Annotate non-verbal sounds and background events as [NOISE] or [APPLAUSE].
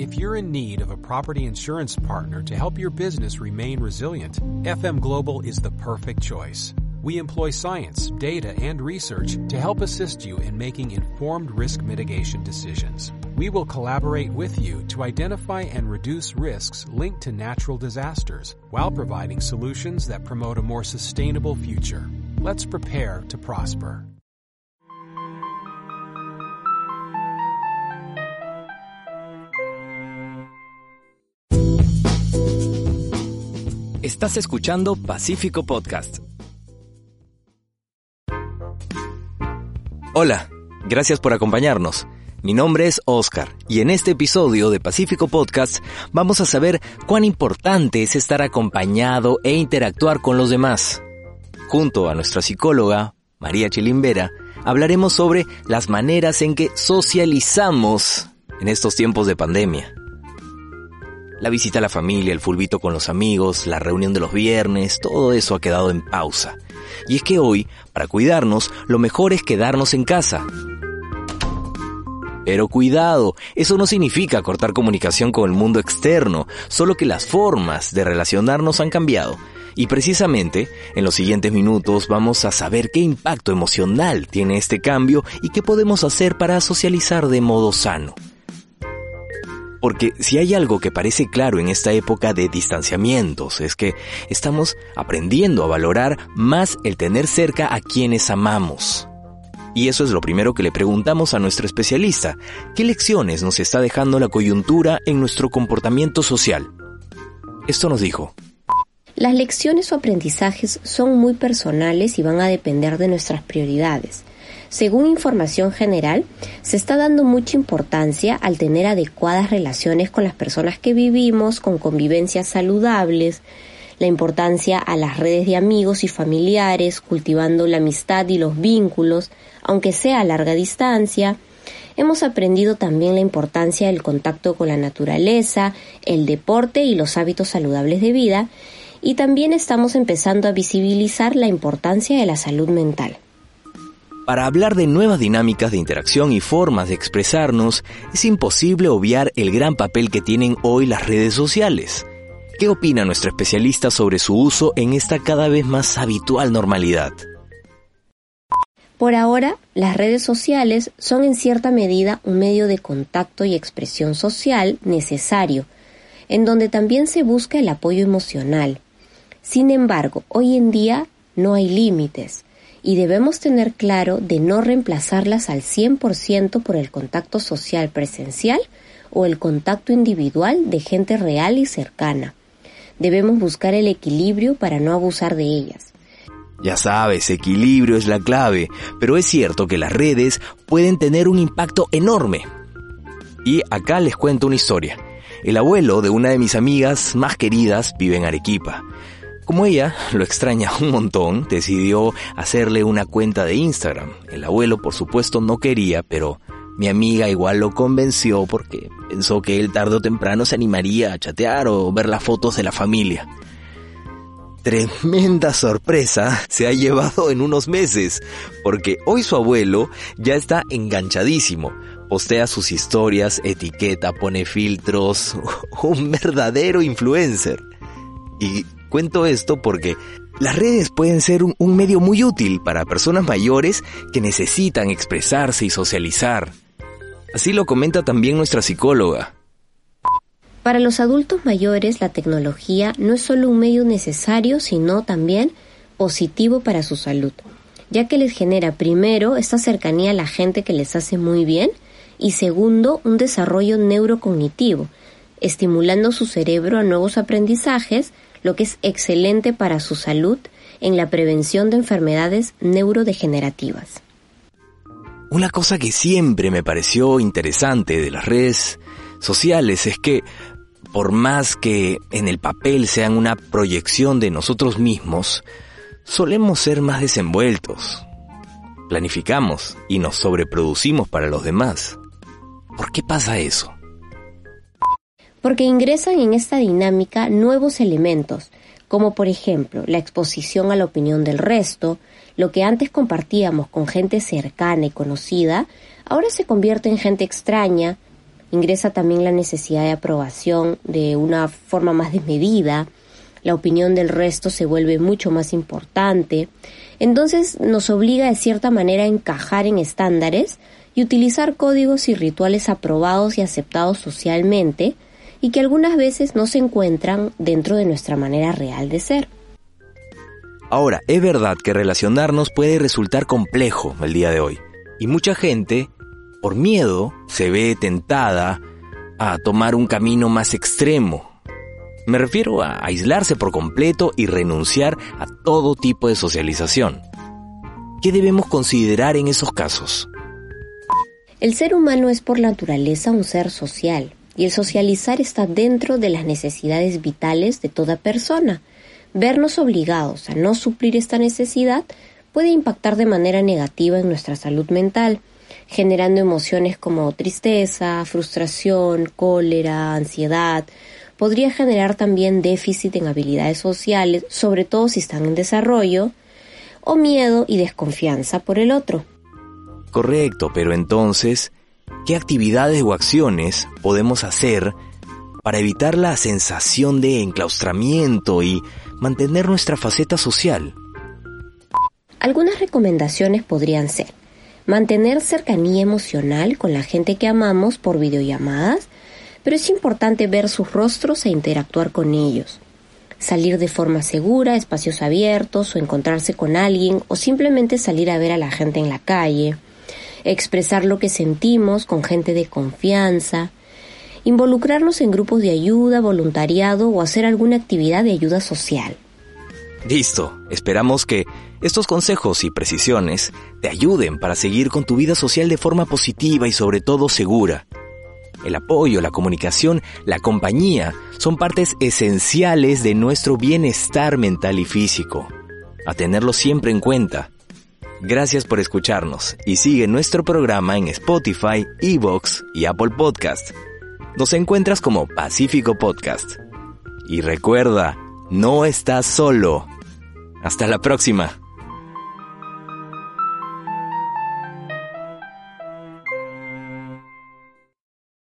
If you're in need of a property insurance partner to help your business remain resilient, FM Global is the perfect choice. We employ science, data, and research to help assist you in making informed risk mitigation decisions. We will collaborate with you to identify and reduce risks linked to natural disasters while providing solutions that promote a more sustainable future. Let's prepare to prosper. Estás escuchando Pacífico Podcast. Hola, gracias por acompañarnos. Mi nombre es Oscar y en este episodio de Pacífico Podcast vamos a saber cuán importante es estar acompañado e interactuar con los demás. Junto a nuestra psicóloga, María Chilimbera, hablaremos sobre las maneras en que socializamos en estos tiempos de pandemia. La visita a la familia, el fulbito con los amigos, la reunión de los viernes, todo eso ha quedado en pausa. Y es que hoy, para cuidarnos, lo mejor es quedarnos en casa. Pero cuidado, eso no significa cortar comunicación con el mundo externo, solo que las formas de relacionarnos han cambiado. Y precisamente, en los siguientes minutos vamos a saber qué impacto emocional tiene este cambio y qué podemos hacer para socializar de modo sano. Porque si hay algo que parece claro en esta época de distanciamientos es que estamos aprendiendo a valorar más el tener cerca a quienes amamos. Y eso es lo primero que le preguntamos a nuestro especialista. ¿Qué lecciones nos está dejando la coyuntura en nuestro comportamiento social? Esto nos dijo. Las lecciones o aprendizajes son muy personales y van a depender de nuestras prioridades. Según información general, se está dando mucha importancia al tener adecuadas relaciones con las personas que vivimos, con convivencias saludables, la importancia a las redes de amigos y familiares, cultivando la amistad y los vínculos, aunque sea a larga distancia. Hemos aprendido también la importancia del contacto con la naturaleza, el deporte y los hábitos saludables de vida, y también estamos empezando a visibilizar la importancia de la salud mental. Para hablar de nuevas dinámicas de interacción y formas de expresarnos, es imposible obviar el gran papel que tienen hoy las redes sociales. ¿Qué opina nuestro especialista sobre su uso en esta cada vez más habitual normalidad? Por ahora, las redes sociales son en cierta medida un medio de contacto y expresión social necesario, en donde también se busca el apoyo emocional. Sin embargo, hoy en día no hay límites y debemos tener claro de no reemplazarlas al 100% por el contacto social presencial o el contacto individual de gente real y cercana. Debemos buscar el equilibrio para no abusar de ellas. Ya sabes, equilibrio es la clave, pero es cierto que las redes pueden tener un impacto enorme. Y acá les cuento una historia. El abuelo de una de mis amigas más queridas vive en Arequipa. Como ella lo extraña un montón, decidió hacerle una cuenta de Instagram. El abuelo, por supuesto, no quería, pero mi amiga igual lo convenció porque pensó que él tarde o temprano se animaría a chatear o ver las fotos de la familia. Tremenda sorpresa se ha llevado en unos meses, porque hoy su abuelo ya está enganchadísimo. Postea sus historias, etiqueta, pone filtros, [LAUGHS] un verdadero influencer. Y Cuento esto porque las redes pueden ser un, medio muy útil para personas mayores que necesitan expresarse y socializar. Así lo comenta también nuestra psicóloga. Para los adultos mayores la tecnología no es solo un medio necesario, sino también positivo para su salud, ya que les genera primero esta cercanía a la gente que les hace muy bien y segundo un desarrollo neurocognitivo, estimulando su cerebro a nuevos aprendizajes lo que es excelente para su salud en la prevención de enfermedades neurodegenerativas. Una cosa que siempre me pareció interesante de las redes sociales es que por más que en el papel sean una proyección de nosotros mismos, solemos ser más desenvueltos. Planificamos y nos sobreproducimos para los demás. ¿Por qué pasa eso? Porque ingresan en esta dinámica nuevos elementos, como por ejemplo la exposición a la opinión del resto, lo que antes compartíamos con gente cercana y conocida, ahora se convierte en gente extraña, Ingresa también la necesidad de aprobación de una forma más desmedida, la opinión del resto se vuelve mucho más importante, entonces nos obliga de cierta manera a encajar en estándares y utilizar códigos y rituales aprobados y aceptados socialmente y que algunas veces no se encuentran dentro de nuestra manera real de ser. Ahora, es verdad que relacionarnos puede resultar complejo el día de hoy y mucha gente, por miedo, se ve tentada a tomar un camino más extremo. Me refiero a aislarse por completo y renunciar a todo tipo de socialización. ¿Qué debemos considerar en esos casos? El ser humano es por naturaleza un ser social y el socializar está dentro de las necesidades vitales de toda persona. Vernos obligados a no suplir esta necesidad puede impactar de manera negativa en nuestra salud mental, generando emociones como tristeza, frustración, cólera, ansiedad. Podría generar también déficit en habilidades sociales, sobre todo si están en desarrollo, o miedo y desconfianza por el otro. Correcto, pero entonces, ¿qué actividades o acciones podemos hacer para evitar la sensación de enclaustramiento y mantener nuestra faceta social? Algunas recomendaciones podrían ser mantener cercanía emocional con la gente que amamos por videollamadas, pero es importante ver sus rostros e interactuar con ellos. Salir de forma segura, espacios abiertos o encontrarse con alguien o simplemente salir a ver a la gente en la calle expresar lo que sentimos con gente de confianza, involucrarnos en grupos de ayuda, voluntariado o hacer alguna actividad de ayuda social. Listo, esperamos que estos consejos y precisiones te ayuden para seguir con tu vida social de forma positiva y sobre todo segura. El apoyo, la comunicación, la compañía son partes esenciales de nuestro bienestar mental y físico. A tenerlo siempre en cuenta. Gracias por escucharnos y sigue nuestro programa en Spotify, Evox y Apple Podcast. Nos encuentras como Pacífico Podcast. Y recuerda, no estás solo. Hasta la próxima.